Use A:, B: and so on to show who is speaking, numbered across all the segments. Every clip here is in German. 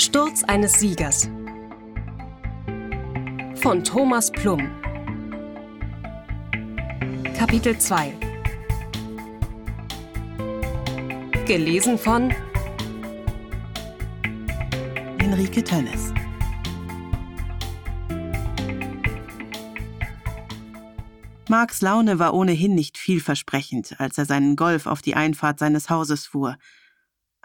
A: Sturz eines Siegers. Von Thomas Plum. Kapitel 2 Gelesen von
B: Henrike Tönnes Marks Laune war ohnehin nicht vielversprechend, als er seinen Golf auf die Einfahrt seines Hauses fuhr –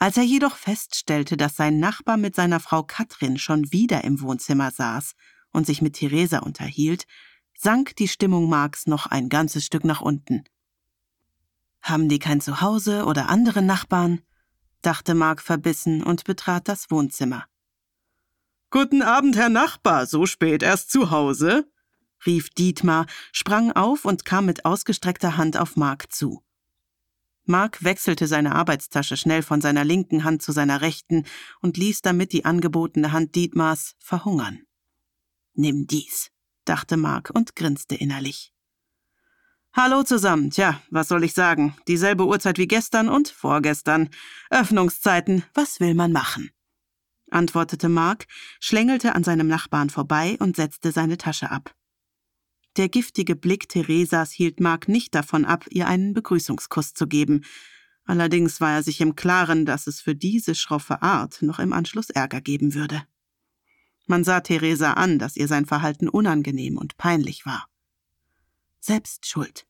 B: als er jedoch feststellte, dass sein Nachbar mit seiner Frau Katrin schon wieder im Wohnzimmer saß und sich mit Theresa unterhielt, sank die Stimmung Marks noch ein ganzes Stück nach unten. Haben die kein Zuhause oder andere Nachbarn? dachte Mark verbissen und betrat das Wohnzimmer.
C: Guten Abend, Herr Nachbar, so spät erst zu Hause?
B: rief Dietmar, sprang auf und kam mit ausgestreckter Hand auf Mark zu. Mark wechselte seine Arbeitstasche schnell von seiner linken Hand zu seiner rechten und ließ damit die angebotene Hand Dietmars verhungern. Nimm dies, dachte Mark und grinste innerlich. Hallo zusammen. Tja, was soll ich sagen? Dieselbe Uhrzeit wie gestern und vorgestern. Öffnungszeiten, was will man machen? antwortete Mark, schlängelte an seinem Nachbarn vorbei und setzte seine Tasche ab. Der giftige Blick Theresas hielt Mark nicht davon ab, ihr einen Begrüßungskuss zu geben. Allerdings war er sich im Klaren, dass es für diese schroffe Art noch im Anschluss Ärger geben würde. Man sah Theresa an, dass ihr sein Verhalten unangenehm und peinlich war. Selbst schuld,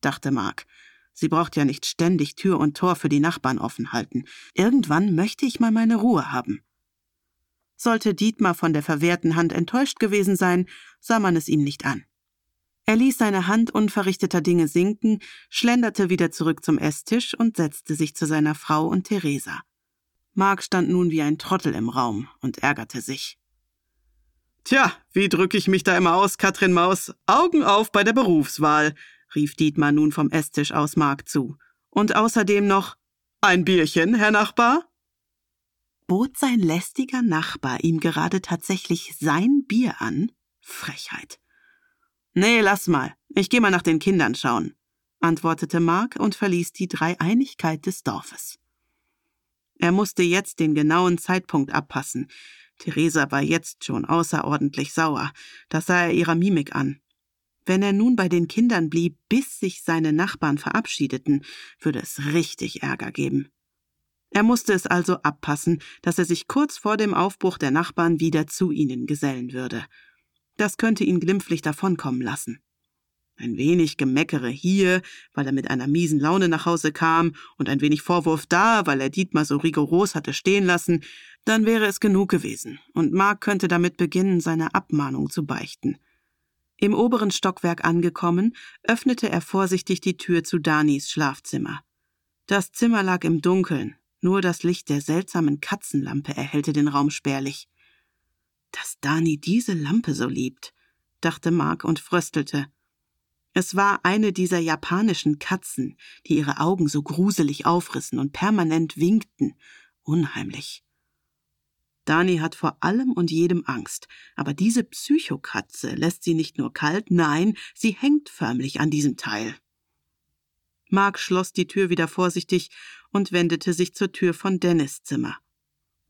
B: dachte Mark. Sie braucht ja nicht ständig Tür und Tor für die Nachbarn offen halten. Irgendwann möchte ich mal meine Ruhe haben. Sollte Dietmar von der verwehrten Hand enttäuscht gewesen sein, sah man es ihm nicht an. Er ließ seine Hand unverrichteter Dinge sinken, schlenderte wieder zurück zum Esstisch und setzte sich zu seiner Frau und Theresa. Mark stand nun wie ein Trottel im Raum und ärgerte sich.
C: Tja, wie drücke ich mich da immer aus, Katrin Maus? Augen auf bei der Berufswahl, rief Dietmar nun vom Esstisch aus Mark zu. Und außerdem noch ein Bierchen, Herr Nachbar?
B: Bot sein lästiger Nachbar ihm gerade tatsächlich sein Bier an? Frechheit. Nee, lass mal. Ich geh mal nach den Kindern schauen, antwortete Mark und verließ die Dreieinigkeit des Dorfes. Er musste jetzt den genauen Zeitpunkt abpassen. Theresa war jetzt schon außerordentlich sauer. Das sah er ihrer Mimik an. Wenn er nun bei den Kindern blieb, bis sich seine Nachbarn verabschiedeten, würde es richtig Ärger geben. Er musste es also abpassen, dass er sich kurz vor dem Aufbruch der Nachbarn wieder zu ihnen gesellen würde. Das könnte ihn glimpflich davonkommen lassen. Ein wenig Gemeckere hier, weil er mit einer miesen Laune nach Hause kam, und ein wenig Vorwurf da, weil er Dietmar so rigoros hatte stehen lassen, dann wäre es genug gewesen, und Mark könnte damit beginnen, seine Abmahnung zu beichten. Im oberen Stockwerk angekommen, öffnete er vorsichtig die Tür zu Danis Schlafzimmer. Das Zimmer lag im Dunkeln, nur das Licht der seltsamen Katzenlampe erhellte den Raum spärlich. Dass Dani diese Lampe so liebt, dachte Mark und fröstelte. Es war eine dieser japanischen Katzen, die ihre Augen so gruselig aufrissen und permanent winkten. Unheimlich. Dani hat vor allem und jedem Angst, aber diese Psychokatze lässt sie nicht nur kalt, nein, sie hängt förmlich an diesem Teil. Mark schloss die Tür wieder vorsichtig und wendete sich zur Tür von Dennis Zimmer.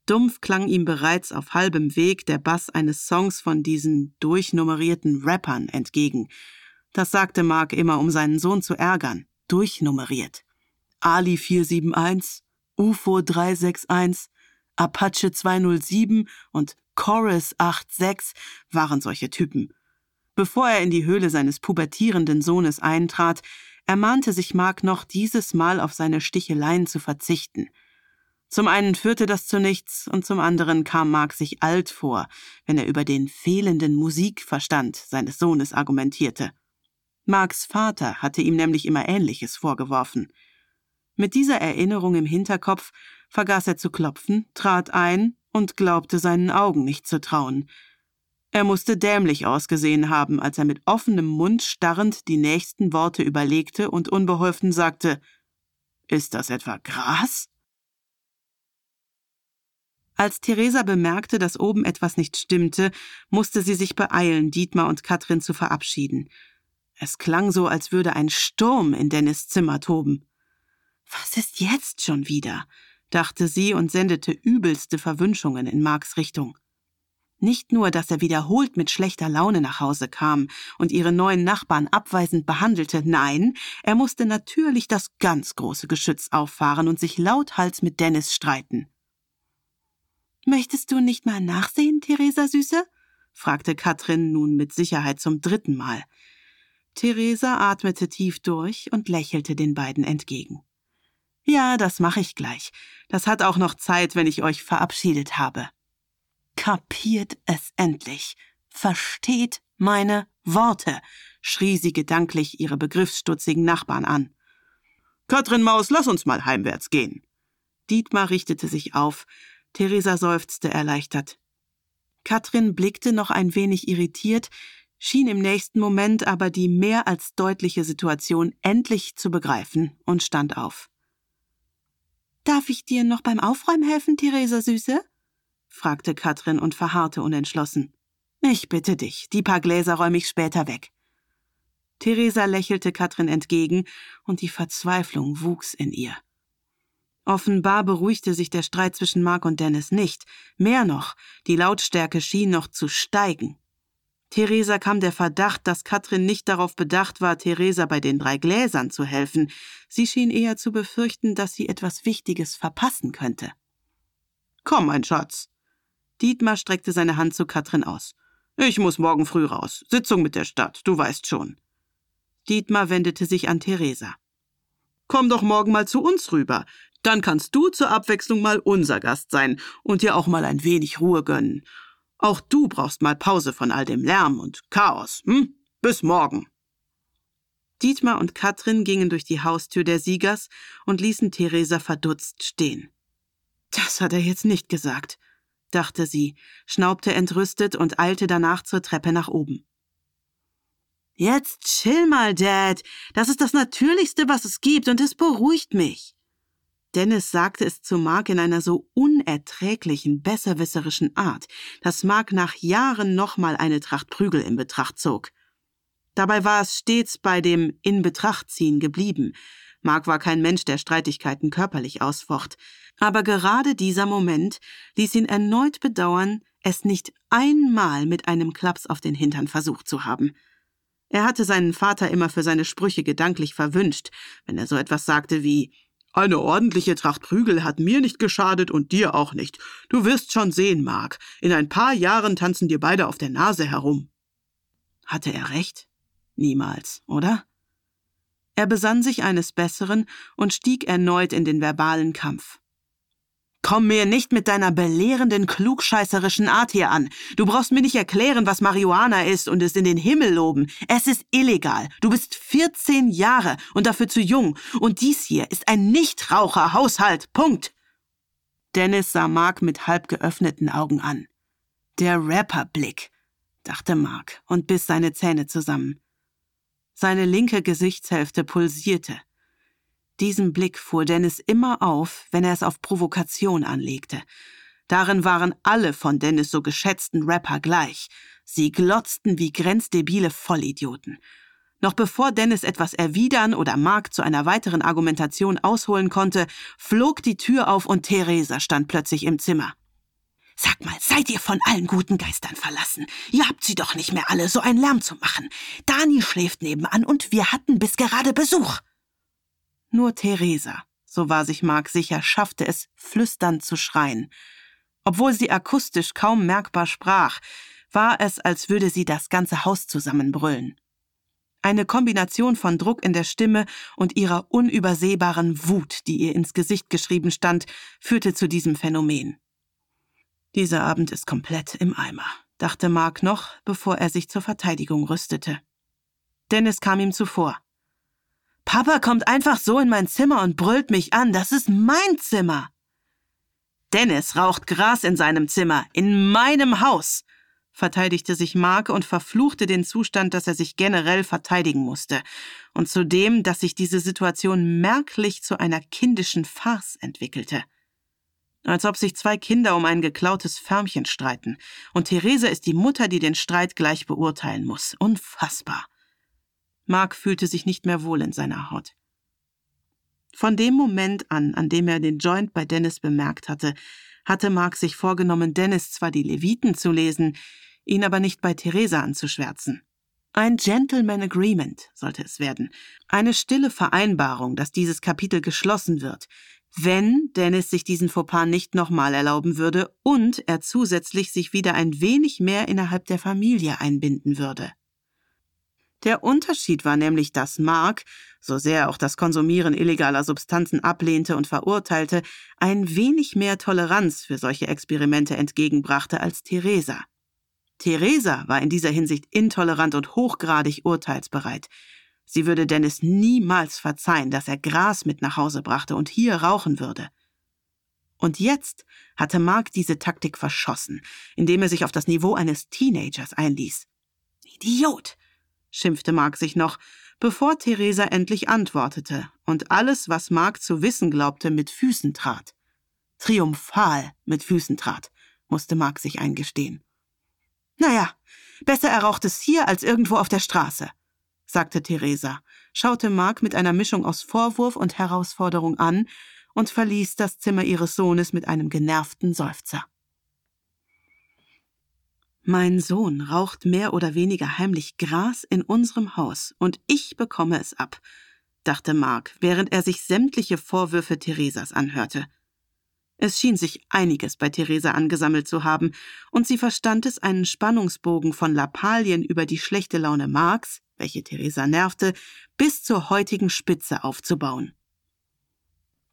B: Dumpf klang ihm bereits auf halbem Weg der Bass eines Songs von diesen durchnummerierten Rappern entgegen. Das sagte Mark immer, um seinen Sohn zu ärgern. Durchnummeriert. Ali 471, UFO 361, Apache 207 und Chorus 86 waren solche Typen. Bevor er in die Höhle seines pubertierenden Sohnes eintrat, ermahnte sich Mark noch dieses Mal auf seine Sticheleien zu verzichten – zum einen führte das zu nichts und zum anderen kam Mark sich alt vor, wenn er über den fehlenden Musikverstand seines Sohnes argumentierte. Marks Vater hatte ihm nämlich immer Ähnliches vorgeworfen. Mit dieser Erinnerung im Hinterkopf vergaß er zu klopfen, trat ein und glaubte seinen Augen nicht zu trauen. Er musste dämlich ausgesehen haben, als er mit offenem Mund starrend die nächsten Worte überlegte und unbeholfen sagte Ist das etwa Gras? Als Theresa bemerkte, dass oben etwas nicht stimmte, musste sie sich beeilen, Dietmar und Katrin zu verabschieden. Es klang so, als würde ein Sturm in Dennis Zimmer toben. Was ist jetzt schon wieder? dachte sie und sendete übelste Verwünschungen in Marks Richtung. Nicht nur, dass er wiederholt mit schlechter Laune nach Hause kam und ihre neuen Nachbarn abweisend behandelte, nein, er musste natürlich das ganz große Geschütz auffahren und sich lauthals mit Dennis streiten. Möchtest du nicht mal nachsehen, Theresa Süße? fragte Katrin nun mit Sicherheit zum dritten Mal. Theresa atmete tief durch und lächelte den beiden entgegen. Ja, das mache ich gleich. Das hat auch noch Zeit, wenn ich euch verabschiedet habe. Kapiert es endlich. Versteht meine Worte, schrie sie gedanklich ihre begriffsstutzigen Nachbarn an.
C: Katrin Maus, lass uns mal heimwärts gehen.
B: Dietmar richtete sich auf. Theresa seufzte erleichtert. Katrin blickte noch ein wenig irritiert, schien im nächsten Moment aber die mehr als deutliche Situation endlich zu begreifen und stand auf. Darf ich dir noch beim Aufräumen helfen, Theresa Süße? fragte Katrin und verharrte unentschlossen. Ich bitte dich, die paar Gläser räume ich später weg. Theresa lächelte Katrin entgegen, und die Verzweiflung wuchs in ihr. Offenbar beruhigte sich der Streit zwischen Mark und Dennis nicht. Mehr noch, die Lautstärke schien noch zu steigen. Theresa kam der Verdacht, dass Katrin nicht darauf bedacht war, Theresa bei den drei Gläsern zu helfen. Sie schien eher zu befürchten, dass sie etwas Wichtiges verpassen könnte.
C: Komm, mein Schatz,
B: Dietmar streckte seine Hand zu Katrin aus.
C: Ich muss morgen früh raus. Sitzung mit der Stadt, du weißt schon.
B: Dietmar wendete sich an Theresa.
C: Komm doch morgen mal zu uns rüber. Dann kannst du zur Abwechslung mal unser Gast sein und dir auch mal ein wenig Ruhe gönnen. Auch du brauchst mal Pause von all dem Lärm und Chaos, hm? Bis morgen.
B: Dietmar und Katrin gingen durch die Haustür der Siegers und ließen Theresa verdutzt stehen. Das hat er jetzt nicht gesagt dachte sie, schnaubte entrüstet und eilte danach zur Treppe nach oben. Jetzt chill mal, Dad. Das ist das Natürlichste, was es gibt, und es beruhigt mich. Dennis sagte es zu Mark in einer so unerträglichen, besserwisserischen Art, dass Mark nach Jahren nochmal eine Tracht Prügel in Betracht zog. Dabei war es stets bei dem In Betracht ziehen geblieben. Mark war kein Mensch, der Streitigkeiten körperlich ausfocht. Aber gerade dieser Moment ließ ihn erneut bedauern, es nicht einmal mit einem Klaps auf den Hintern versucht zu haben. Er hatte seinen Vater immer für seine Sprüche gedanklich verwünscht, wenn er so etwas sagte wie eine ordentliche Tracht Prügel hat mir nicht geschadet und dir auch nicht. Du wirst schon sehen, Mark. In ein paar Jahren tanzen dir beide auf der Nase herum. Hatte er recht? Niemals, oder? Er besann sich eines Besseren und stieg erneut in den verbalen Kampf. Komm mir nicht mit deiner belehrenden, klugscheißerischen Art hier an. Du brauchst mir nicht erklären, was Marihuana ist und es in den Himmel loben. Es ist illegal. Du bist 14 Jahre und dafür zu jung. Und dies hier ist ein Nichtraucherhaushalt. Punkt. Dennis sah Mark mit halb geöffneten Augen an. Der Rapperblick, dachte Mark und biss seine Zähne zusammen. Seine linke Gesichtshälfte pulsierte. Diesen Blick fuhr Dennis immer auf, wenn er es auf Provokation anlegte. Darin waren alle von Dennis so geschätzten Rapper gleich. Sie glotzten wie grenzdebile Vollidioten. Noch bevor Dennis etwas erwidern oder Mark zu einer weiteren Argumentation ausholen konnte, flog die Tür auf und Theresa stand plötzlich im Zimmer. Sag mal, seid ihr von allen guten Geistern verlassen? Ihr habt sie doch nicht mehr alle, so einen Lärm zu machen. Dani schläft nebenan und wir hatten bis gerade Besuch. Nur Theresa, so war sich Mark sicher, schaffte es, flüsternd zu schreien. Obwohl sie akustisch kaum merkbar sprach, war es, als würde sie das ganze Haus zusammenbrüllen. Eine Kombination von Druck in der Stimme und ihrer unübersehbaren Wut, die ihr ins Gesicht geschrieben stand, führte zu diesem Phänomen. Dieser Abend ist komplett im Eimer, dachte Mark noch, bevor er sich zur Verteidigung rüstete. Dennis kam ihm zuvor. Papa kommt einfach so in mein Zimmer und brüllt mich an. Das ist mein Zimmer. Dennis raucht Gras in seinem Zimmer, in meinem Haus, verteidigte sich Mark und verfluchte den Zustand, dass er sich generell verteidigen musste, und zudem, dass sich diese Situation merklich zu einer kindischen Farce entwickelte. Als ob sich zwei Kinder um ein geklautes Förmchen streiten, und Therese ist die Mutter, die den Streit gleich beurteilen muss. Unfassbar. Mark fühlte sich nicht mehr wohl in seiner Haut. Von dem Moment an, an dem er den Joint bei Dennis bemerkt hatte, hatte Mark sich vorgenommen, Dennis zwar die Leviten zu lesen, ihn aber nicht bei Theresa anzuschwärzen. Ein Gentleman Agreement sollte es werden, eine stille Vereinbarung, dass dieses Kapitel geschlossen wird, wenn Dennis sich diesen Fauxpas nicht nochmal erlauben würde und er zusätzlich sich wieder ein wenig mehr innerhalb der Familie einbinden würde. Der Unterschied war nämlich, dass Mark, so sehr er auch das Konsumieren illegaler Substanzen ablehnte und verurteilte, ein wenig mehr Toleranz für solche Experimente entgegenbrachte als Theresa. Theresa war in dieser Hinsicht intolerant und hochgradig urteilsbereit. Sie würde Dennis niemals verzeihen, dass er Gras mit nach Hause brachte und hier rauchen würde. Und jetzt hatte Mark diese Taktik verschossen, indem er sich auf das Niveau eines Teenagers einließ. Idiot! Schimpfte Mark sich noch, bevor Theresa endlich antwortete und alles, was Mark zu wissen glaubte, mit Füßen trat. Triumphal mit Füßen trat, musste Mark sich eingestehen. Naja, besser er raucht es hier als irgendwo auf der Straße, sagte Theresa, schaute Mark mit einer Mischung aus Vorwurf und Herausforderung an und verließ das Zimmer ihres Sohnes mit einem genervten Seufzer. Mein Sohn raucht mehr oder weniger heimlich Gras in unserem Haus und ich bekomme es ab, dachte Mark, während er sich sämtliche Vorwürfe Theresas anhörte. Es schien sich einiges bei Theresa angesammelt zu haben, und sie verstand es, einen Spannungsbogen von Lappalien über die schlechte Laune Marks, welche Theresa nervte, bis zur heutigen Spitze aufzubauen.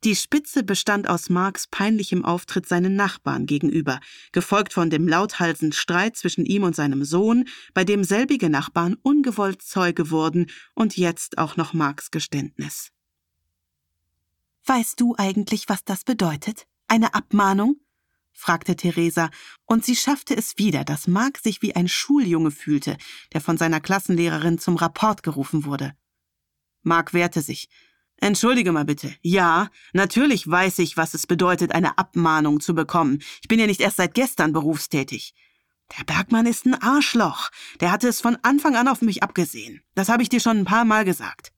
B: Die Spitze bestand aus Marks peinlichem Auftritt seinen Nachbarn gegenüber, gefolgt von dem lauthalsen Streit zwischen ihm und seinem Sohn, bei dem selbige Nachbarn ungewollt Zeuge wurden und jetzt auch noch Marks Geständnis. Weißt du eigentlich, was das bedeutet? Eine Abmahnung? fragte Theresa, und sie schaffte es wieder, dass Mark sich wie ein Schuljunge fühlte, der von seiner Klassenlehrerin zum Rapport gerufen wurde. Mark wehrte sich, Entschuldige mal bitte. Ja, natürlich weiß ich, was es bedeutet, eine Abmahnung zu bekommen. Ich bin ja nicht erst seit gestern berufstätig. Der Bergmann ist ein Arschloch. Der hatte es von Anfang an auf mich abgesehen. Das habe ich dir schon ein paar Mal gesagt.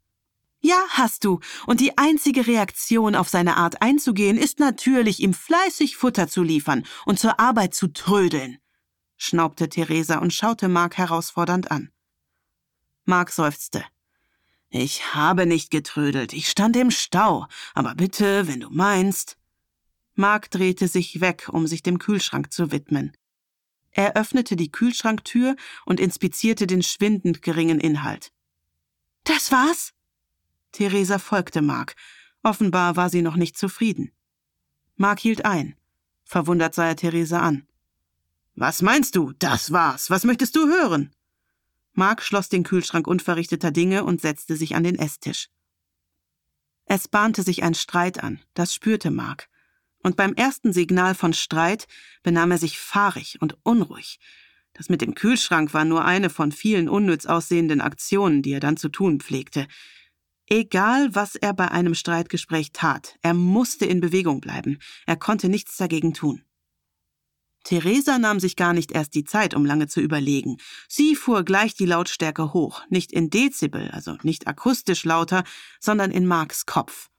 B: Ja, hast du. Und die einzige Reaktion auf seine Art einzugehen, ist natürlich, ihm fleißig Futter zu liefern und zur Arbeit zu trödeln, schnaubte Theresa und schaute Mark herausfordernd an. Mark seufzte. Ich habe nicht getrödelt, ich stand im Stau, aber bitte, wenn du meinst. Mark drehte sich weg, um sich dem Kühlschrank zu widmen. Er öffnete die Kühlschranktür und inspizierte den schwindend geringen Inhalt. Das war's? Theresa folgte Mark. Offenbar war sie noch nicht zufrieden. Mark hielt ein. Verwundert sah er Theresa an. Was meinst du? Das war's. Was möchtest du hören? Mark schloss den Kühlschrank unverrichteter Dinge und setzte sich an den Esstisch. Es bahnte sich ein Streit an, das spürte Mark. Und beim ersten Signal von Streit benahm er sich fahrig und unruhig. Das mit dem Kühlschrank war nur eine von vielen unnütz aussehenden Aktionen, die er dann zu tun pflegte. Egal, was er bei einem Streitgespräch tat, er musste in Bewegung bleiben. Er konnte nichts dagegen tun. Theresa nahm sich gar nicht erst die Zeit, um lange zu überlegen. Sie fuhr gleich die Lautstärke hoch, nicht in Dezibel, also nicht akustisch lauter, sondern in Marks Kopf.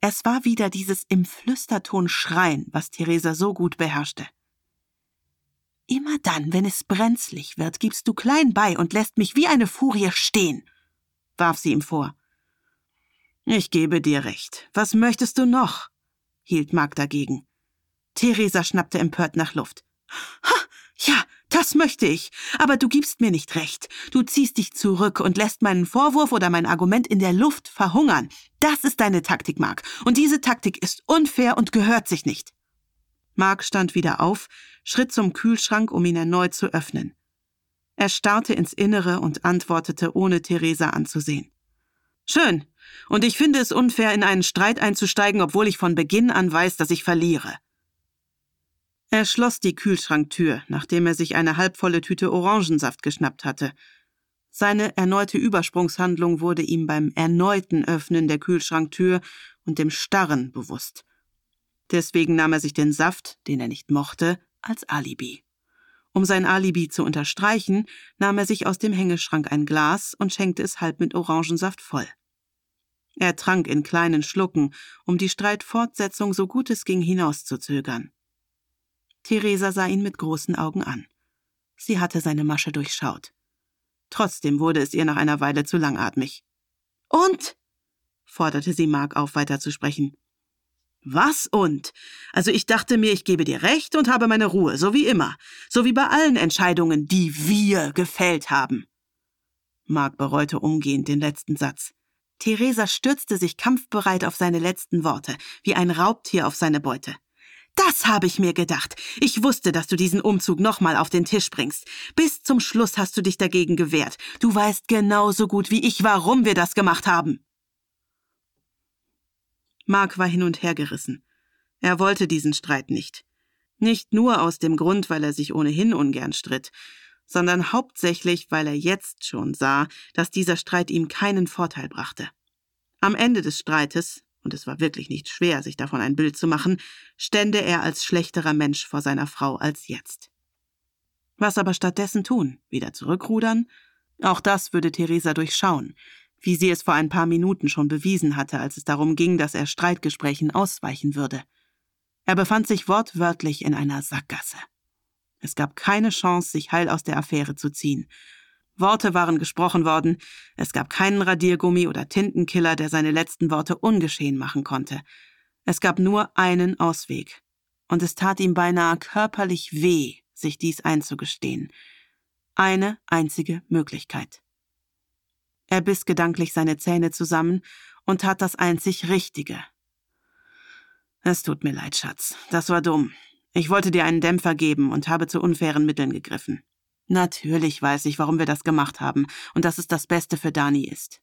B: Es war wieder dieses im Flüsterton Schreien, was Theresa so gut beherrschte. Immer dann, wenn es brenzlig wird, gibst du klein bei und lässt mich wie eine Furie stehen, warf sie ihm vor. Ich gebe dir recht. Was möchtest du noch? hielt Mark dagegen. Theresa schnappte empört nach Luft. Ha, ja, das möchte ich. Aber du gibst mir nicht recht. Du ziehst dich zurück und lässt meinen Vorwurf oder mein Argument in der Luft verhungern. Das ist deine Taktik, Mark. Und diese Taktik ist unfair und gehört sich nicht. Mark stand wieder auf, schritt zum Kühlschrank, um ihn erneut zu öffnen. Er starrte ins Innere und antwortete, ohne Theresa anzusehen. Schön. Und ich finde es unfair, in einen Streit einzusteigen, obwohl ich von Beginn an weiß, dass ich verliere. Er schloss die Kühlschranktür, nachdem er sich eine halbvolle Tüte Orangensaft geschnappt hatte. Seine erneute Übersprungshandlung wurde ihm beim erneuten Öffnen der Kühlschranktür und dem Starren bewusst. Deswegen nahm er sich den Saft, den er nicht mochte, als Alibi. Um sein Alibi zu unterstreichen, nahm er sich aus dem Hängeschrank ein Glas und schenkte es halb mit Orangensaft voll. Er trank in kleinen Schlucken, um die Streitfortsetzung so gut es ging hinauszuzögern. Theresa sah ihn mit großen Augen an. Sie hatte seine Masche durchschaut. Trotzdem wurde es ihr nach einer Weile zu langatmig. Und? forderte sie Mark auf, weiterzusprechen. Was und? Also ich dachte mir, ich gebe dir recht und habe meine Ruhe, so wie immer, so wie bei allen Entscheidungen, die wir gefällt haben. Mark bereute umgehend den letzten Satz. Theresa stürzte sich kampfbereit auf seine letzten Worte, wie ein Raubtier auf seine Beute. Das habe ich mir gedacht. Ich wusste, dass du diesen Umzug nochmal auf den Tisch bringst. Bis zum Schluss hast du dich dagegen gewehrt. Du weißt genauso gut wie ich, warum wir das gemacht haben. Mark war hin und her gerissen. Er wollte diesen Streit nicht. Nicht nur aus dem Grund, weil er sich ohnehin ungern stritt, sondern hauptsächlich, weil er jetzt schon sah, dass dieser Streit ihm keinen Vorteil brachte. Am Ende des Streites, und es war wirklich nicht schwer, sich davon ein Bild zu machen, stände er als schlechterer Mensch vor seiner Frau als jetzt. Was aber stattdessen tun? Wieder zurückrudern? Auch das würde Theresa durchschauen wie sie es vor ein paar Minuten schon bewiesen hatte, als es darum ging, dass er Streitgesprächen ausweichen würde. Er befand sich wortwörtlich in einer Sackgasse. Es gab keine Chance, sich heil aus der Affäre zu ziehen. Worte waren gesprochen worden, es gab keinen Radiergummi oder Tintenkiller, der seine letzten Worte ungeschehen machen konnte. Es gab nur einen Ausweg. Und es tat ihm beinahe körperlich weh, sich dies einzugestehen. Eine einzige Möglichkeit. Er biss gedanklich seine Zähne zusammen und tat das einzig Richtige. Es tut mir leid, Schatz. Das war dumm. Ich wollte dir einen Dämpfer geben und habe zu unfairen Mitteln gegriffen. Natürlich weiß ich, warum wir das gemacht haben und dass es das Beste für Dani ist.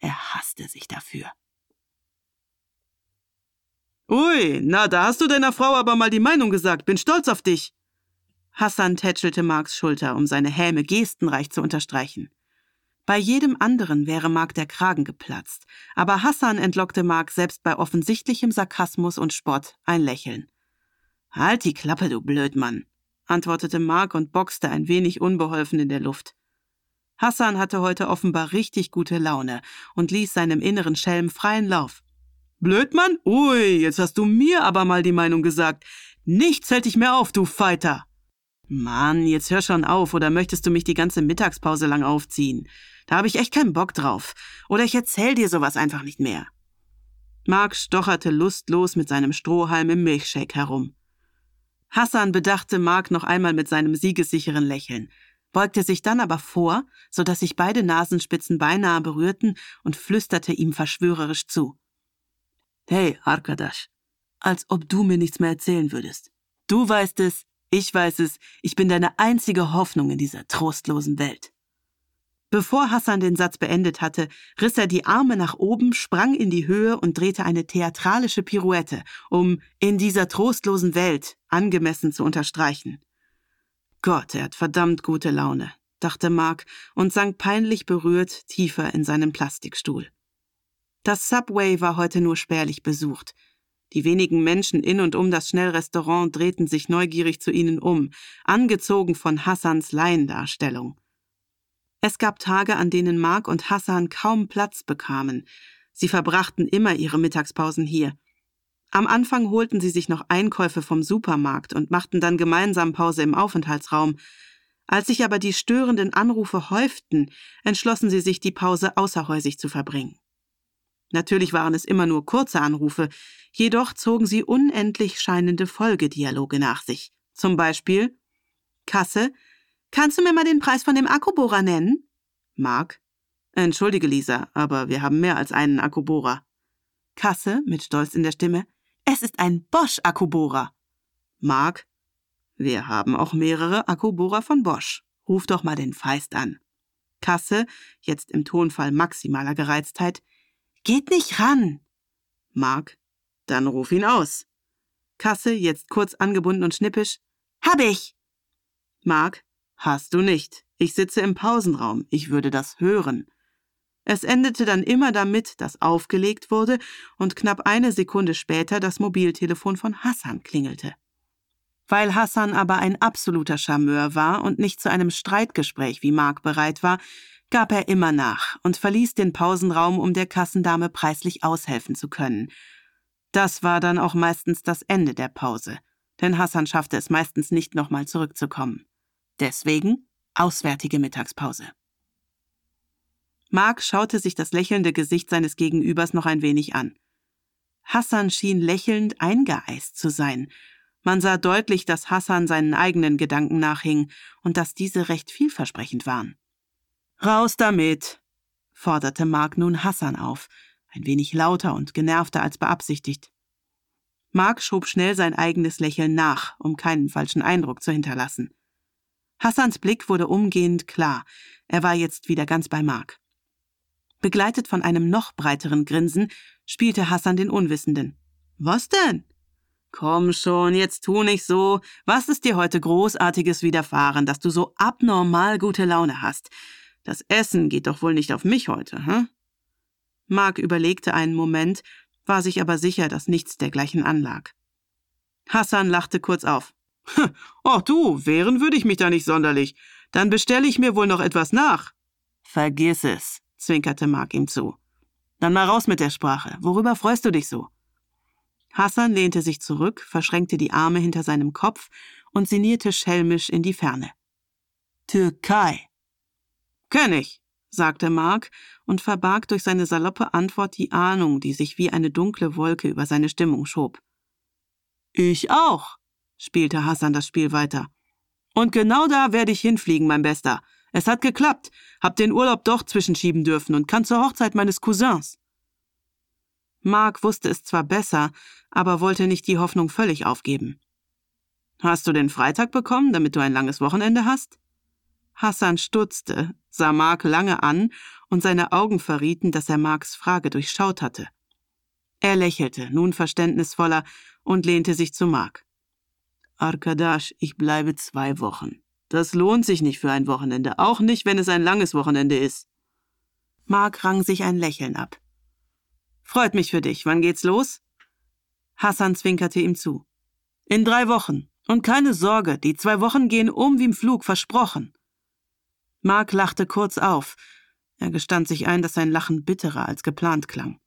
B: Er hasste sich dafür.
C: Ui, na, da hast du deiner Frau aber mal die Meinung gesagt. Bin stolz auf dich.
B: Hassan tätschelte Marks Schulter, um seine Häme gestenreich zu unterstreichen. Bei jedem anderen wäre Mark der Kragen geplatzt, aber Hassan entlockte Mark selbst bei offensichtlichem Sarkasmus und Spott ein Lächeln. Halt die Klappe, du Blödmann, antwortete Mark und boxte ein wenig unbeholfen in der Luft. Hassan hatte heute offenbar richtig gute Laune und ließ seinem inneren Schelm freien Lauf.
C: Blödmann? Ui, jetzt hast du mir aber mal die Meinung gesagt. Nichts hält dich mehr auf, du Fighter.
B: Mann, jetzt hör schon auf, oder möchtest du mich die ganze Mittagspause lang aufziehen? Da habe ich echt keinen Bock drauf. Oder ich erzähl dir sowas einfach nicht mehr. Mark stocherte lustlos mit seinem Strohhalm im Milchshake herum. Hassan bedachte Mark noch einmal mit seinem siegessicheren Lächeln, beugte sich dann aber vor, so dass sich beide Nasenspitzen beinahe berührten und flüsterte ihm verschwörerisch zu. Hey, Arkadash, als ob du mir nichts mehr erzählen würdest. Du weißt es, ich weiß es, ich bin deine einzige Hoffnung in dieser trostlosen Welt. Bevor Hassan den Satz beendet hatte, riss er die Arme nach oben, sprang in die Höhe und drehte eine theatralische Pirouette, um in dieser trostlosen Welt angemessen zu unterstreichen. Gott, er hat verdammt gute Laune, dachte Mark und sank peinlich berührt tiefer in seinen Plastikstuhl. Das Subway war heute nur spärlich besucht. Die wenigen Menschen in und um das Schnellrestaurant drehten sich neugierig zu ihnen um, angezogen von Hassans Laiendarstellung. Es gab Tage, an denen Mark und Hassan kaum Platz bekamen. Sie verbrachten immer ihre Mittagspausen hier. Am Anfang holten sie sich noch Einkäufe vom Supermarkt und machten dann gemeinsam Pause im Aufenthaltsraum. Als sich aber die störenden Anrufe häuften, entschlossen sie sich, die Pause außerhäusig zu verbringen. Natürlich waren es immer nur kurze Anrufe, jedoch zogen sie unendlich scheinende Folgedialoge nach sich. Zum Beispiel Kasse, kannst du mir mal den Preis von dem Akkubohrer nennen? Mark, entschuldige Lisa, aber wir haben mehr als einen Akkubohrer. Kasse mit Stolz in der Stimme, es ist ein Bosch-Akkubohrer. Mark, wir haben auch mehrere Akkubohrer von Bosch. Ruf doch mal den Feist an. Kasse, jetzt im Tonfall maximaler Gereiztheit, Geht nicht ran. Mark, dann ruf ihn aus. Kasse, jetzt kurz angebunden und schnippisch. Hab ich. Mark, hast du nicht. Ich sitze im Pausenraum. Ich würde das hören. Es endete dann immer damit, dass aufgelegt wurde und knapp eine Sekunde später das Mobiltelefon von Hassan klingelte. Weil Hassan aber ein absoluter Charmeur war und nicht zu einem Streitgespräch wie Mark bereit war, gab er immer nach und verließ den Pausenraum, um der Kassendame preislich aushelfen zu können. Das war dann auch meistens das Ende der Pause, denn Hassan schaffte es meistens nicht nochmal zurückzukommen. Deswegen auswärtige Mittagspause. Mark schaute sich das lächelnde Gesicht seines Gegenübers noch ein wenig an. Hassan schien lächelnd eingeeist zu sein. Man sah deutlich, dass Hassan seinen eigenen Gedanken nachhing und dass diese recht vielversprechend waren. Raus damit, forderte Mark nun Hassan auf, ein wenig lauter und genervter als beabsichtigt. Mark schob schnell sein eigenes Lächeln nach, um keinen falschen Eindruck zu hinterlassen. Hassans Blick wurde umgehend klar, er war jetzt wieder ganz bei Mark. Begleitet von einem noch breiteren Grinsen spielte Hassan den Unwissenden. Was denn? Komm schon, jetzt tu nicht so. Was ist dir heute Großartiges widerfahren, dass du so abnormal gute Laune hast? Das Essen geht doch wohl nicht auf mich heute, hm? Mark überlegte einen Moment, war sich aber sicher, dass nichts dergleichen anlag. Hassan lachte kurz auf. Ach du, wehren würde ich mich da nicht sonderlich. Dann bestelle ich mir wohl noch etwas nach. Vergiss es, zwinkerte Mark ihm zu. Dann mal raus mit der Sprache. Worüber freust du dich so? Hassan lehnte sich zurück, verschränkte die Arme hinter seinem Kopf und sinnierte schelmisch in die Ferne. Türkei. Kenn ich, sagte Mark und verbarg durch seine saloppe Antwort die Ahnung, die sich wie eine dunkle Wolke über seine Stimmung schob. Ich auch, spielte Hassan das Spiel weiter. Und genau da werde ich hinfliegen, mein Bester. Es hat geklappt, hab den Urlaub doch zwischenschieben dürfen und kann zur Hochzeit meines Cousins. Mark wusste es zwar besser, aber wollte nicht die Hoffnung völlig aufgeben. Hast du den Freitag bekommen, damit du ein langes Wochenende hast? Hassan stutzte, sah Mark lange an, und seine Augen verrieten, dass er Marks Frage durchschaut hatte. Er lächelte, nun verständnisvoller, und lehnte sich zu Mark. Arkadash, ich bleibe zwei Wochen. Das lohnt sich nicht für ein Wochenende, auch nicht, wenn es ein langes Wochenende ist. Mark rang sich ein Lächeln ab. Freut mich für dich. Wann geht's los? Hassan zwinkerte ihm zu. In drei Wochen. Und keine Sorge, die zwei Wochen gehen um wie im Flug, versprochen. Mark lachte kurz auf. Er gestand sich ein, dass sein Lachen bitterer als geplant klang.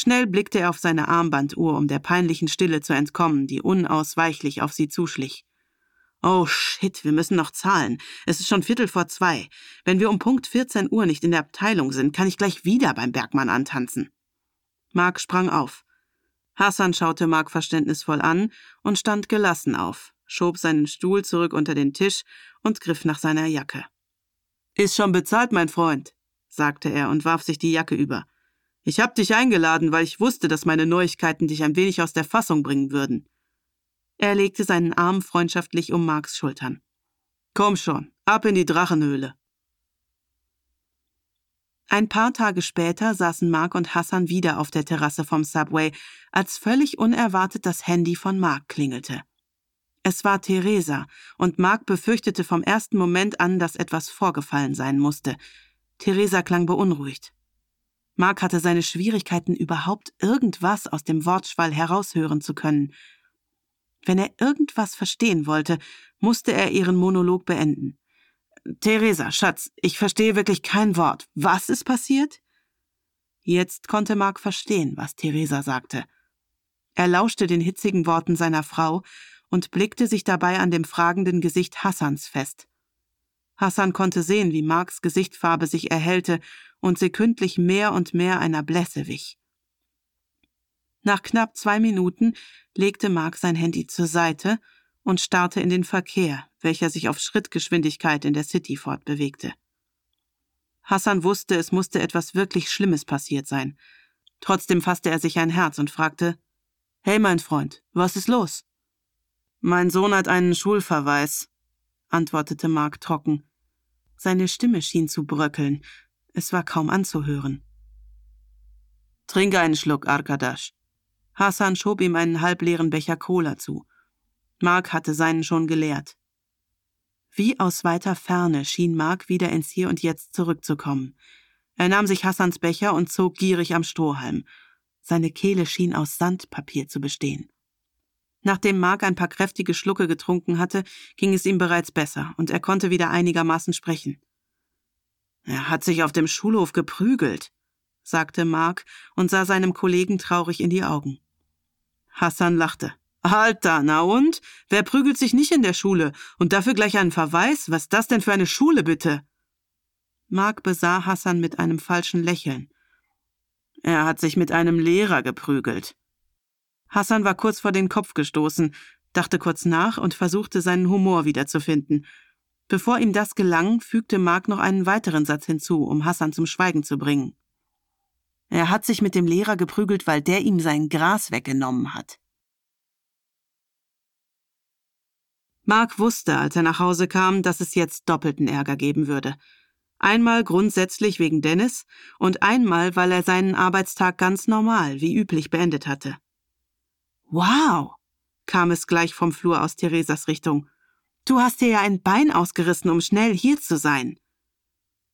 B: Schnell blickte er auf seine Armbanduhr, um der peinlichen Stille zu entkommen, die unausweichlich auf sie zuschlich. Oh shit, wir müssen noch zahlen. Es ist schon Viertel vor zwei. Wenn wir um Punkt 14 Uhr nicht in der Abteilung sind, kann ich gleich wieder beim Bergmann antanzen. Mark sprang auf. Hassan schaute Mark verständnisvoll an und stand gelassen auf, schob seinen Stuhl zurück unter den Tisch und griff nach seiner Jacke. Ist schon bezahlt, mein Freund, sagte er und warf sich die Jacke über. Ich hab dich eingeladen, weil ich wusste, dass meine Neuigkeiten dich ein wenig aus der Fassung bringen würden. Er legte seinen Arm freundschaftlich um Marks Schultern. Komm schon, ab in die Drachenhöhle. Ein paar Tage später saßen Mark und Hassan wieder auf der Terrasse vom Subway, als völlig unerwartet das Handy von Mark klingelte. Es war Theresa, und Mark befürchtete vom ersten Moment an, dass etwas vorgefallen sein musste. Theresa klang beunruhigt. Mark hatte seine Schwierigkeiten, überhaupt irgendwas aus dem Wortschwall heraushören zu können. Wenn er irgendwas verstehen wollte, musste er ihren Monolog beenden. Theresa, Schatz, ich verstehe wirklich kein Wort. Was ist passiert? Jetzt konnte Mark verstehen, was Theresa sagte. Er lauschte den hitzigen Worten seiner Frau und blickte sich dabei an dem fragenden Gesicht Hassans fest. Hassan konnte sehen, wie Marks Gesichtfarbe sich erhellte und sekündlich mehr und mehr einer Blässe wich. Nach knapp zwei Minuten legte Mark sein Handy zur Seite und starrte in den Verkehr, welcher sich auf Schrittgeschwindigkeit in der City fortbewegte. Hassan wusste, es musste etwas wirklich Schlimmes passiert sein. Trotzdem fasste er sich ein Herz und fragte Hey, mein Freund, was ist los? Mein Sohn hat einen Schulverweis, antwortete Mark trocken. Seine Stimme schien zu bröckeln. Es war kaum anzuhören. Trinke einen Schluck, Arkadasch. Hassan schob ihm einen halbleeren Becher Cola zu. Mark hatte seinen schon geleert. Wie aus weiter Ferne schien Mark wieder ins Hier und Jetzt zurückzukommen. Er nahm sich Hassans Becher und zog gierig am Strohhalm. Seine Kehle schien aus Sandpapier zu bestehen. Nachdem Mark ein paar kräftige Schlucke getrunken hatte, ging es ihm bereits besser und er konnte wieder einigermaßen sprechen. Er hat sich auf dem Schulhof geprügelt, sagte Mark und sah seinem Kollegen traurig in die Augen. Hassan lachte. Alter, na und? Wer prügelt sich nicht in der Schule? Und dafür gleich einen Verweis? Was das denn für eine Schule, bitte? Mark besah Hassan mit einem falschen Lächeln. Er hat sich mit einem Lehrer geprügelt. Hassan war kurz vor den Kopf gestoßen, dachte kurz nach und versuchte seinen Humor wiederzufinden. Bevor ihm das gelang, fügte Mark noch einen weiteren Satz hinzu, um Hassan zum Schweigen zu bringen. Er hat sich mit dem Lehrer geprügelt, weil der ihm sein Gras weggenommen hat. Mark wusste, als er nach Hause kam, dass es jetzt doppelten Ärger geben würde. Einmal grundsätzlich wegen Dennis und einmal, weil er seinen Arbeitstag ganz normal, wie üblich, beendet hatte. Wow, kam es gleich vom Flur aus Theresas Richtung. Du hast dir ja ein Bein ausgerissen, um schnell hier zu sein.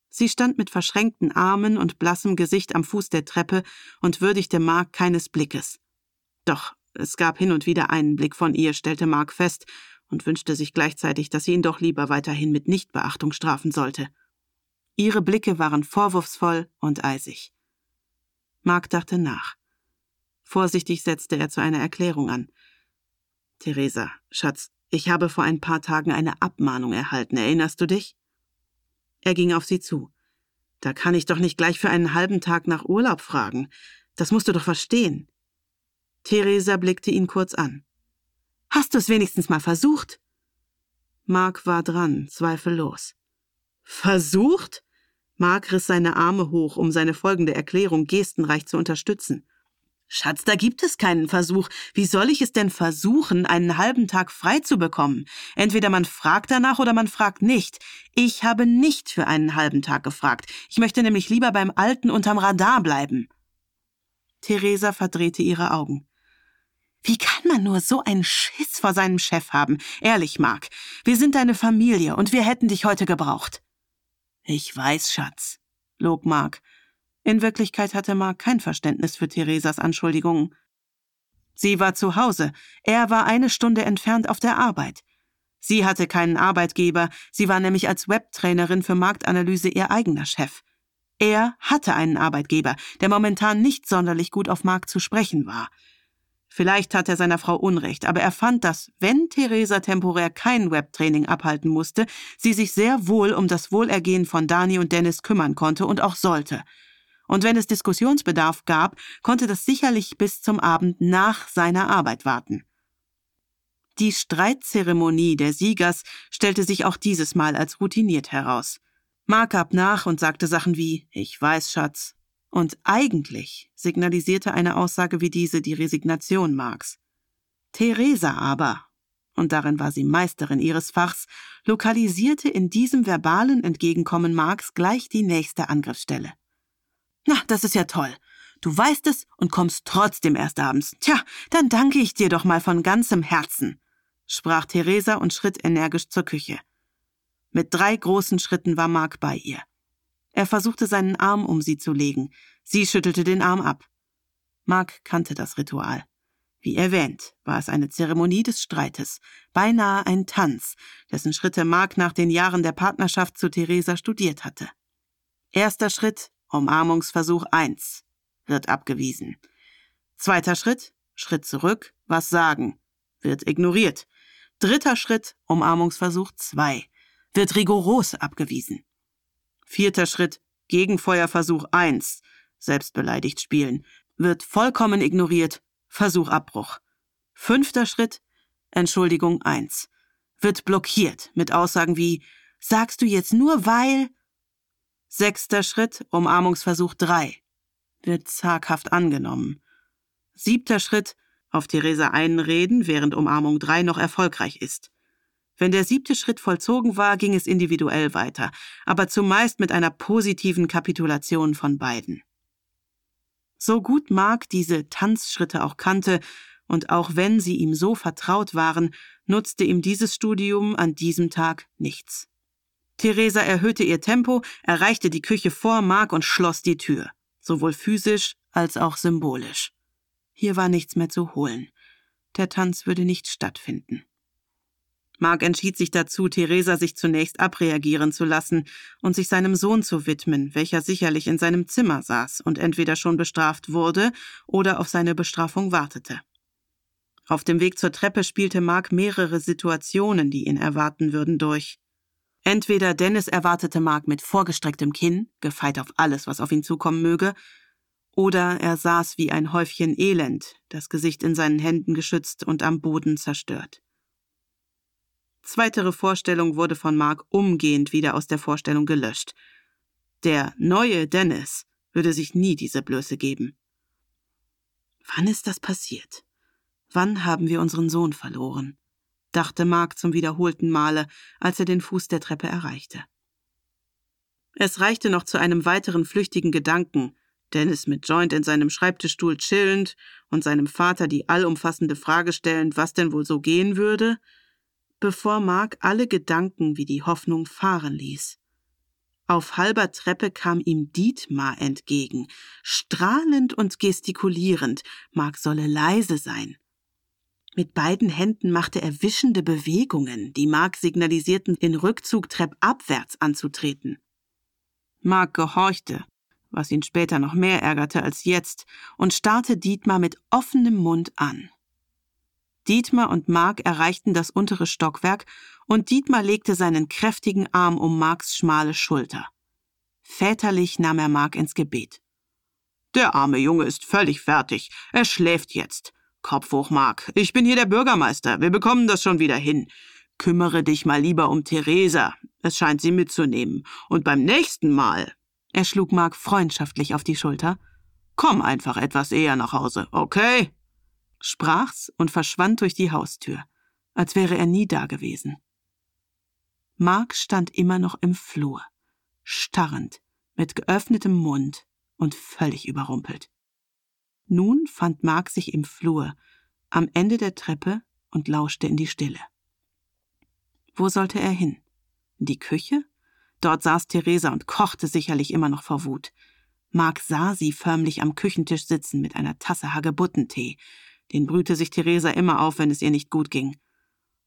B: Sie stand mit verschränkten Armen und blassem Gesicht am Fuß der Treppe und würdigte Mark keines Blickes. Doch es gab hin und wieder einen Blick von ihr, stellte Mark fest, und wünschte sich gleichzeitig, dass sie ihn doch lieber weiterhin mit Nichtbeachtung strafen sollte. Ihre Blicke waren vorwurfsvoll und eisig. Mark dachte nach. Vorsichtig setzte er zu einer Erklärung an. Theresa, Schatz, ich habe vor ein paar Tagen eine Abmahnung erhalten, erinnerst du dich? Er ging auf sie zu. Da kann ich doch nicht gleich für einen halben Tag nach Urlaub fragen. Das musst du doch verstehen. Theresa blickte ihn kurz an. Hast du es wenigstens mal versucht? Mark war dran, zweifellos. Versucht? Mark riss seine Arme hoch, um seine folgende Erklärung gestenreich zu unterstützen. Schatz, da gibt es keinen Versuch. Wie soll ich es denn versuchen, einen halben Tag frei zu bekommen? Entweder man fragt danach oder man fragt nicht. Ich habe nicht für einen halben Tag gefragt. Ich möchte nämlich lieber beim Alten unterm Radar bleiben. Theresa verdrehte ihre Augen. Wie kann man nur so einen Schiss vor seinem Chef haben? Ehrlich, Mark. Wir sind deine Familie und wir hätten dich heute gebraucht. Ich weiß, Schatz, log Mark. In Wirklichkeit hatte Mark kein Verständnis für Theresas Anschuldigungen. Sie war zu Hause, er war eine Stunde entfernt auf der Arbeit. Sie hatte keinen Arbeitgeber, sie war nämlich als Webtrainerin für Marktanalyse ihr eigener Chef. Er hatte einen Arbeitgeber, der momentan nicht sonderlich gut auf Mark zu sprechen war. Vielleicht hat er seiner Frau Unrecht, aber er fand, dass, wenn Theresa temporär kein Webtraining abhalten musste, sie sich sehr wohl um das Wohlergehen von Dani und Dennis kümmern konnte und auch sollte. Und wenn es Diskussionsbedarf gab, konnte das sicherlich bis zum Abend nach seiner Arbeit warten. Die Streitzeremonie der Siegers stellte sich auch dieses Mal als routiniert heraus. Mark gab nach und sagte Sachen wie Ich weiß, Schatz, und eigentlich signalisierte eine Aussage wie diese die Resignation Marks. Theresa aber, und darin war sie Meisterin ihres Fachs, lokalisierte in diesem verbalen Entgegenkommen Marks gleich die nächste Angriffsstelle. Na, das ist ja toll. Du weißt es und kommst trotzdem erst abends. Tja, dann danke ich dir doch mal von ganzem Herzen, sprach Theresa und schritt energisch zur Küche. Mit drei großen Schritten war Mark bei ihr. Er versuchte seinen Arm um sie zu legen. Sie schüttelte den Arm ab. Mark kannte das Ritual. Wie erwähnt, war es eine Zeremonie des Streites, beinahe ein Tanz, dessen Schritte Mark nach den Jahren der Partnerschaft zu Theresa studiert hatte. Erster Schritt, Umarmungsversuch 1, wird abgewiesen. Zweiter Schritt, Schritt zurück, was sagen, wird ignoriert. Dritter Schritt, Umarmungsversuch 2, wird rigoros abgewiesen. Vierter Schritt, Gegenfeuerversuch 1, selbstbeleidigt spielen, wird vollkommen ignoriert, Versuchabbruch. Fünfter Schritt, Entschuldigung 1, wird blockiert mit Aussagen wie, sagst du jetzt nur weil? Sechster Schritt, Umarmungsversuch 3, wird zaghaft angenommen. Siebter Schritt, auf Theresa einreden, während Umarmung 3 noch erfolgreich ist. Wenn der siebte Schritt vollzogen war, ging es individuell weiter, aber zumeist mit einer positiven Kapitulation von beiden. So gut Mark diese Tanzschritte auch kannte, und auch wenn sie ihm so vertraut waren, nutzte ihm dieses Studium an diesem Tag nichts. Theresa erhöhte ihr Tempo, erreichte die Küche vor Mark und schloss die Tür, sowohl physisch als auch symbolisch. Hier war nichts mehr zu holen. der Tanz würde nicht stattfinden. Mark entschied sich dazu, Theresa sich zunächst abreagieren zu lassen und sich seinem Sohn zu widmen, welcher sicherlich in seinem Zimmer saß und entweder schon bestraft wurde oder auf seine Bestrafung wartete. Auf dem Weg zur Treppe spielte Mark mehrere Situationen, die ihn erwarten würden, durch. Entweder Dennis erwartete Mark mit vorgestrecktem Kinn, gefeit auf alles, was auf ihn zukommen möge, oder er saß wie ein Häufchen Elend, das Gesicht in seinen Händen geschützt und am Boden zerstört. Zweitere Vorstellung wurde von Mark umgehend wieder aus der Vorstellung gelöscht. Der neue Dennis würde sich nie diese Blöße geben. Wann ist das passiert? Wann haben wir unseren Sohn verloren? Dachte Mark zum wiederholten Male, als er den Fuß der Treppe erreichte. Es reichte noch zu einem weiteren flüchtigen Gedanken, Dennis mit Joint in seinem Schreibtischstuhl chillend und seinem Vater die allumfassende Frage stellend, was denn wohl so gehen würde, bevor Mark alle Gedanken wie die Hoffnung fahren ließ. Auf halber Treppe kam ihm Dietmar entgegen, strahlend und gestikulierend, Mark solle leise sein. Mit beiden Händen machte er wischende Bewegungen, die Mark signalisierten, den Rückzug treppabwärts anzutreten. Mark gehorchte, was ihn später noch mehr ärgerte als jetzt, und starrte Dietmar mit offenem Mund an. Dietmar und Mark erreichten das untere Stockwerk und Dietmar legte seinen kräftigen Arm um Marks schmale Schulter. Väterlich nahm er Mark ins Gebet. Der arme Junge ist völlig fertig. Er schläft jetzt. Kopf hoch, Mark. Ich bin hier der Bürgermeister. Wir bekommen das schon wieder hin. Kümmere dich mal lieber um Theresa. Es scheint sie mitzunehmen. Und beim nächsten Mal. Er schlug Mark freundschaftlich auf die Schulter. Komm einfach etwas eher nach Hause, okay? sprach's und verschwand durch die Haustür, als wäre er nie dagewesen. Mark stand immer noch im Flur, starrend, mit geöffnetem Mund und völlig überrumpelt. Nun fand Mark sich im Flur, am Ende der Treppe und lauschte in die Stille. Wo sollte er hin? In die Küche? Dort saß Theresa und kochte sicherlich immer noch vor Wut. Mark sah sie förmlich am Küchentisch sitzen mit einer Tasse Hagebuttentee, den brühte sich Theresa immer auf, wenn es ihr nicht gut ging.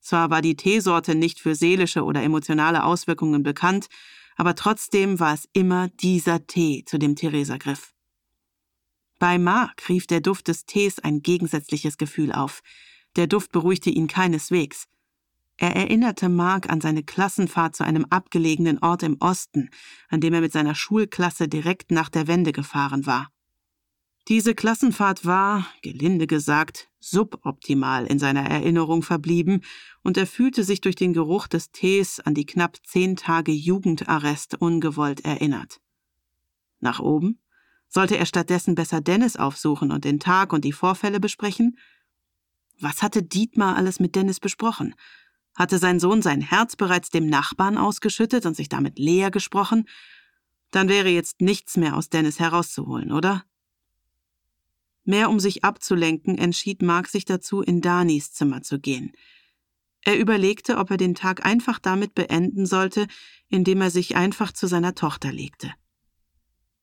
B: Zwar war die Teesorte nicht für seelische oder emotionale Auswirkungen bekannt, aber trotzdem war es immer dieser Tee, zu dem Theresa griff. Bei Mark rief der Duft des Tees ein gegensätzliches Gefühl auf. Der Duft beruhigte ihn keineswegs. Er erinnerte Mark an seine Klassenfahrt zu einem abgelegenen Ort im Osten, an dem er mit seiner Schulklasse direkt nach der Wende gefahren war. Diese Klassenfahrt war, gelinde gesagt, suboptimal in seiner Erinnerung verblieben, und er fühlte sich durch den Geruch des Tees an die knapp zehn Tage Jugendarrest ungewollt erinnert. Nach oben? Sollte er stattdessen besser Dennis aufsuchen und den Tag und die Vorfälle besprechen? Was hatte Dietmar alles mit Dennis besprochen? Hatte sein Sohn sein Herz bereits dem Nachbarn ausgeschüttet und sich damit leer gesprochen? Dann wäre jetzt nichts mehr aus Dennis herauszuholen, oder? Mehr um sich abzulenken, entschied Mark sich dazu, in Danis Zimmer zu gehen. Er überlegte, ob er den Tag einfach damit beenden sollte, indem er sich einfach zu seiner Tochter legte.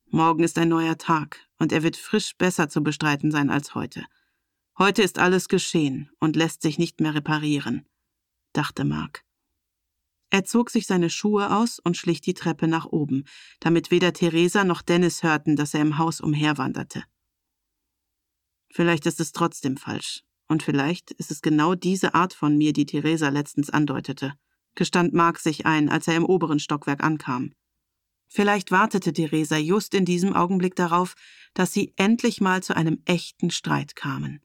B: Morgen ist ein neuer Tag, und er wird frisch besser zu bestreiten sein als heute. Heute ist alles geschehen und lässt sich nicht mehr reparieren, dachte Mark. Er zog sich seine Schuhe aus und schlich die Treppe nach oben, damit weder Theresa noch Dennis hörten, dass er im Haus umherwanderte. Vielleicht ist es trotzdem falsch. Und vielleicht ist es genau diese Art von mir, die Theresa letztens andeutete, gestand Mark sich ein, als er im oberen Stockwerk ankam. Vielleicht wartete Theresa just in diesem Augenblick darauf, dass sie endlich mal zu einem echten Streit kamen.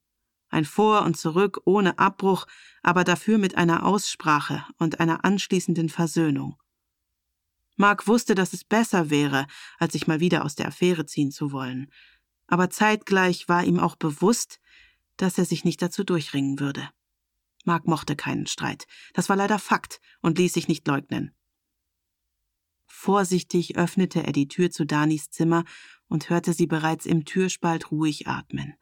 B: Ein Vor und Zurück ohne Abbruch, aber dafür mit einer Aussprache und einer anschließenden Versöhnung. Mark wusste, dass es besser wäre, als sich mal wieder aus der Affäre ziehen zu wollen, aber zeitgleich war ihm auch bewusst, dass er sich nicht dazu durchringen würde. Mark mochte keinen Streit. Das war leider Fakt und ließ sich nicht leugnen. Vorsichtig öffnete er die Tür zu Danis Zimmer und hörte sie bereits im Türspalt ruhig atmen.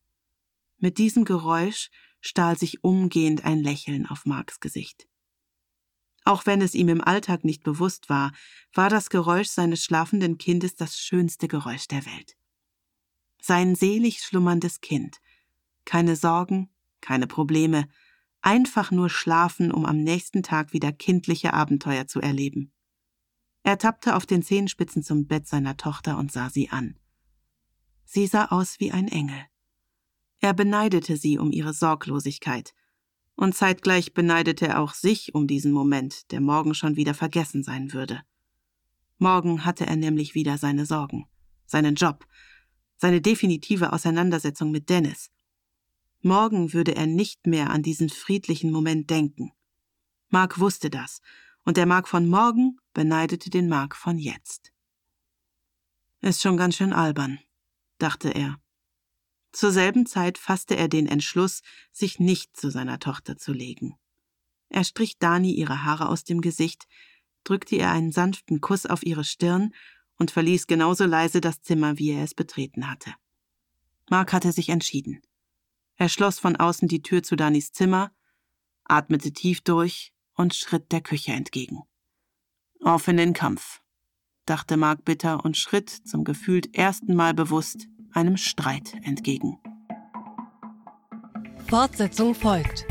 B: Mit diesem Geräusch stahl sich umgehend ein Lächeln auf Marks Gesicht. Auch wenn es ihm im Alltag nicht bewusst war, war das Geräusch seines schlafenden Kindes das schönste Geräusch der Welt sein selig schlummerndes Kind. Keine Sorgen, keine Probleme, einfach nur schlafen, um am nächsten Tag wieder kindliche Abenteuer zu erleben. Er tappte auf den Zehenspitzen zum Bett seiner Tochter und sah sie an. Sie sah aus wie ein Engel. Er beneidete sie um ihre Sorglosigkeit, und zeitgleich beneidete er auch sich um diesen Moment, der morgen schon wieder vergessen sein würde. Morgen hatte er nämlich wieder seine Sorgen, seinen Job, seine definitive Auseinandersetzung mit Dennis. Morgen würde er nicht mehr an diesen friedlichen Moment denken. Mark wusste das, und der Mark von morgen beneidete den Mark von jetzt. Ist schon ganz schön albern, dachte er. Zur selben Zeit fasste er den Entschluss, sich nicht zu seiner Tochter zu legen. Er strich Dani ihre Haare aus dem Gesicht, drückte ihr einen sanften Kuss auf ihre Stirn und verließ genauso leise das Zimmer, wie er es betreten hatte. Mark hatte sich entschieden. Er schloss von außen die Tür zu Danis Zimmer, atmete tief durch und schritt der Küche entgegen. Auf in den Kampf, dachte Mark bitter und schritt zum gefühlt ersten Mal bewusst einem Streit entgegen.
A: Fortsetzung folgt.